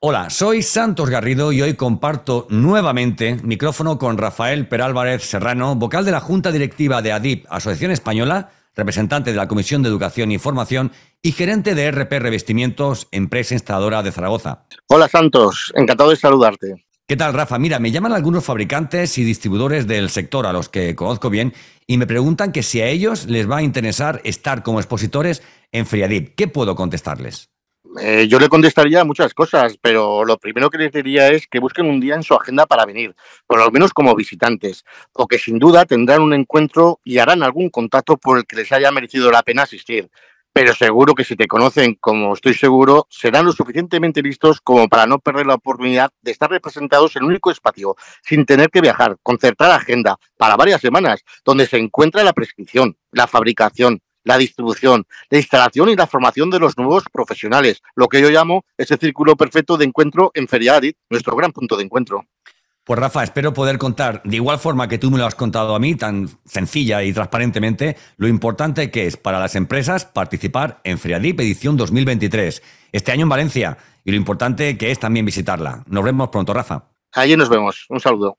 Hola, soy Santos Garrido y hoy comparto nuevamente micrófono con Rafael Perálvarez Serrano, vocal de la Junta Directiva de ADIP, Asociación Española, representante de la Comisión de Educación y Formación y gerente de RP Revestimientos, empresa instaladora de Zaragoza. Hola Santos, encantado de saludarte. ¿Qué tal, Rafa? Mira, me llaman algunos fabricantes y distribuidores del sector a los que conozco bien y me preguntan que si a ellos les va a interesar estar como expositores en Friadip. ¿Qué puedo contestarles? Eh, yo le contestaría muchas cosas, pero lo primero que les diría es que busquen un día en su agenda para venir, por lo menos como visitantes, o que sin duda tendrán un encuentro y harán algún contacto por el que les haya merecido la pena asistir. Pero seguro que si te conocen, como estoy seguro, serán lo suficientemente listos como para no perder la oportunidad de estar representados en un único espacio, sin tener que viajar, concertar agenda para varias semanas, donde se encuentra la prescripción, la fabricación, la distribución, la instalación y la formación de los nuevos profesionales, lo que yo llamo ese círculo perfecto de encuentro en Feriadit, nuestro gran punto de encuentro. Pues Rafa, espero poder contar, de igual forma que tú me lo has contado a mí, tan sencilla y transparentemente, lo importante que es para las empresas participar en Feriadip edición 2023, este año en Valencia, y lo importante que es también visitarla. Nos vemos pronto, Rafa. Allí nos vemos. Un saludo.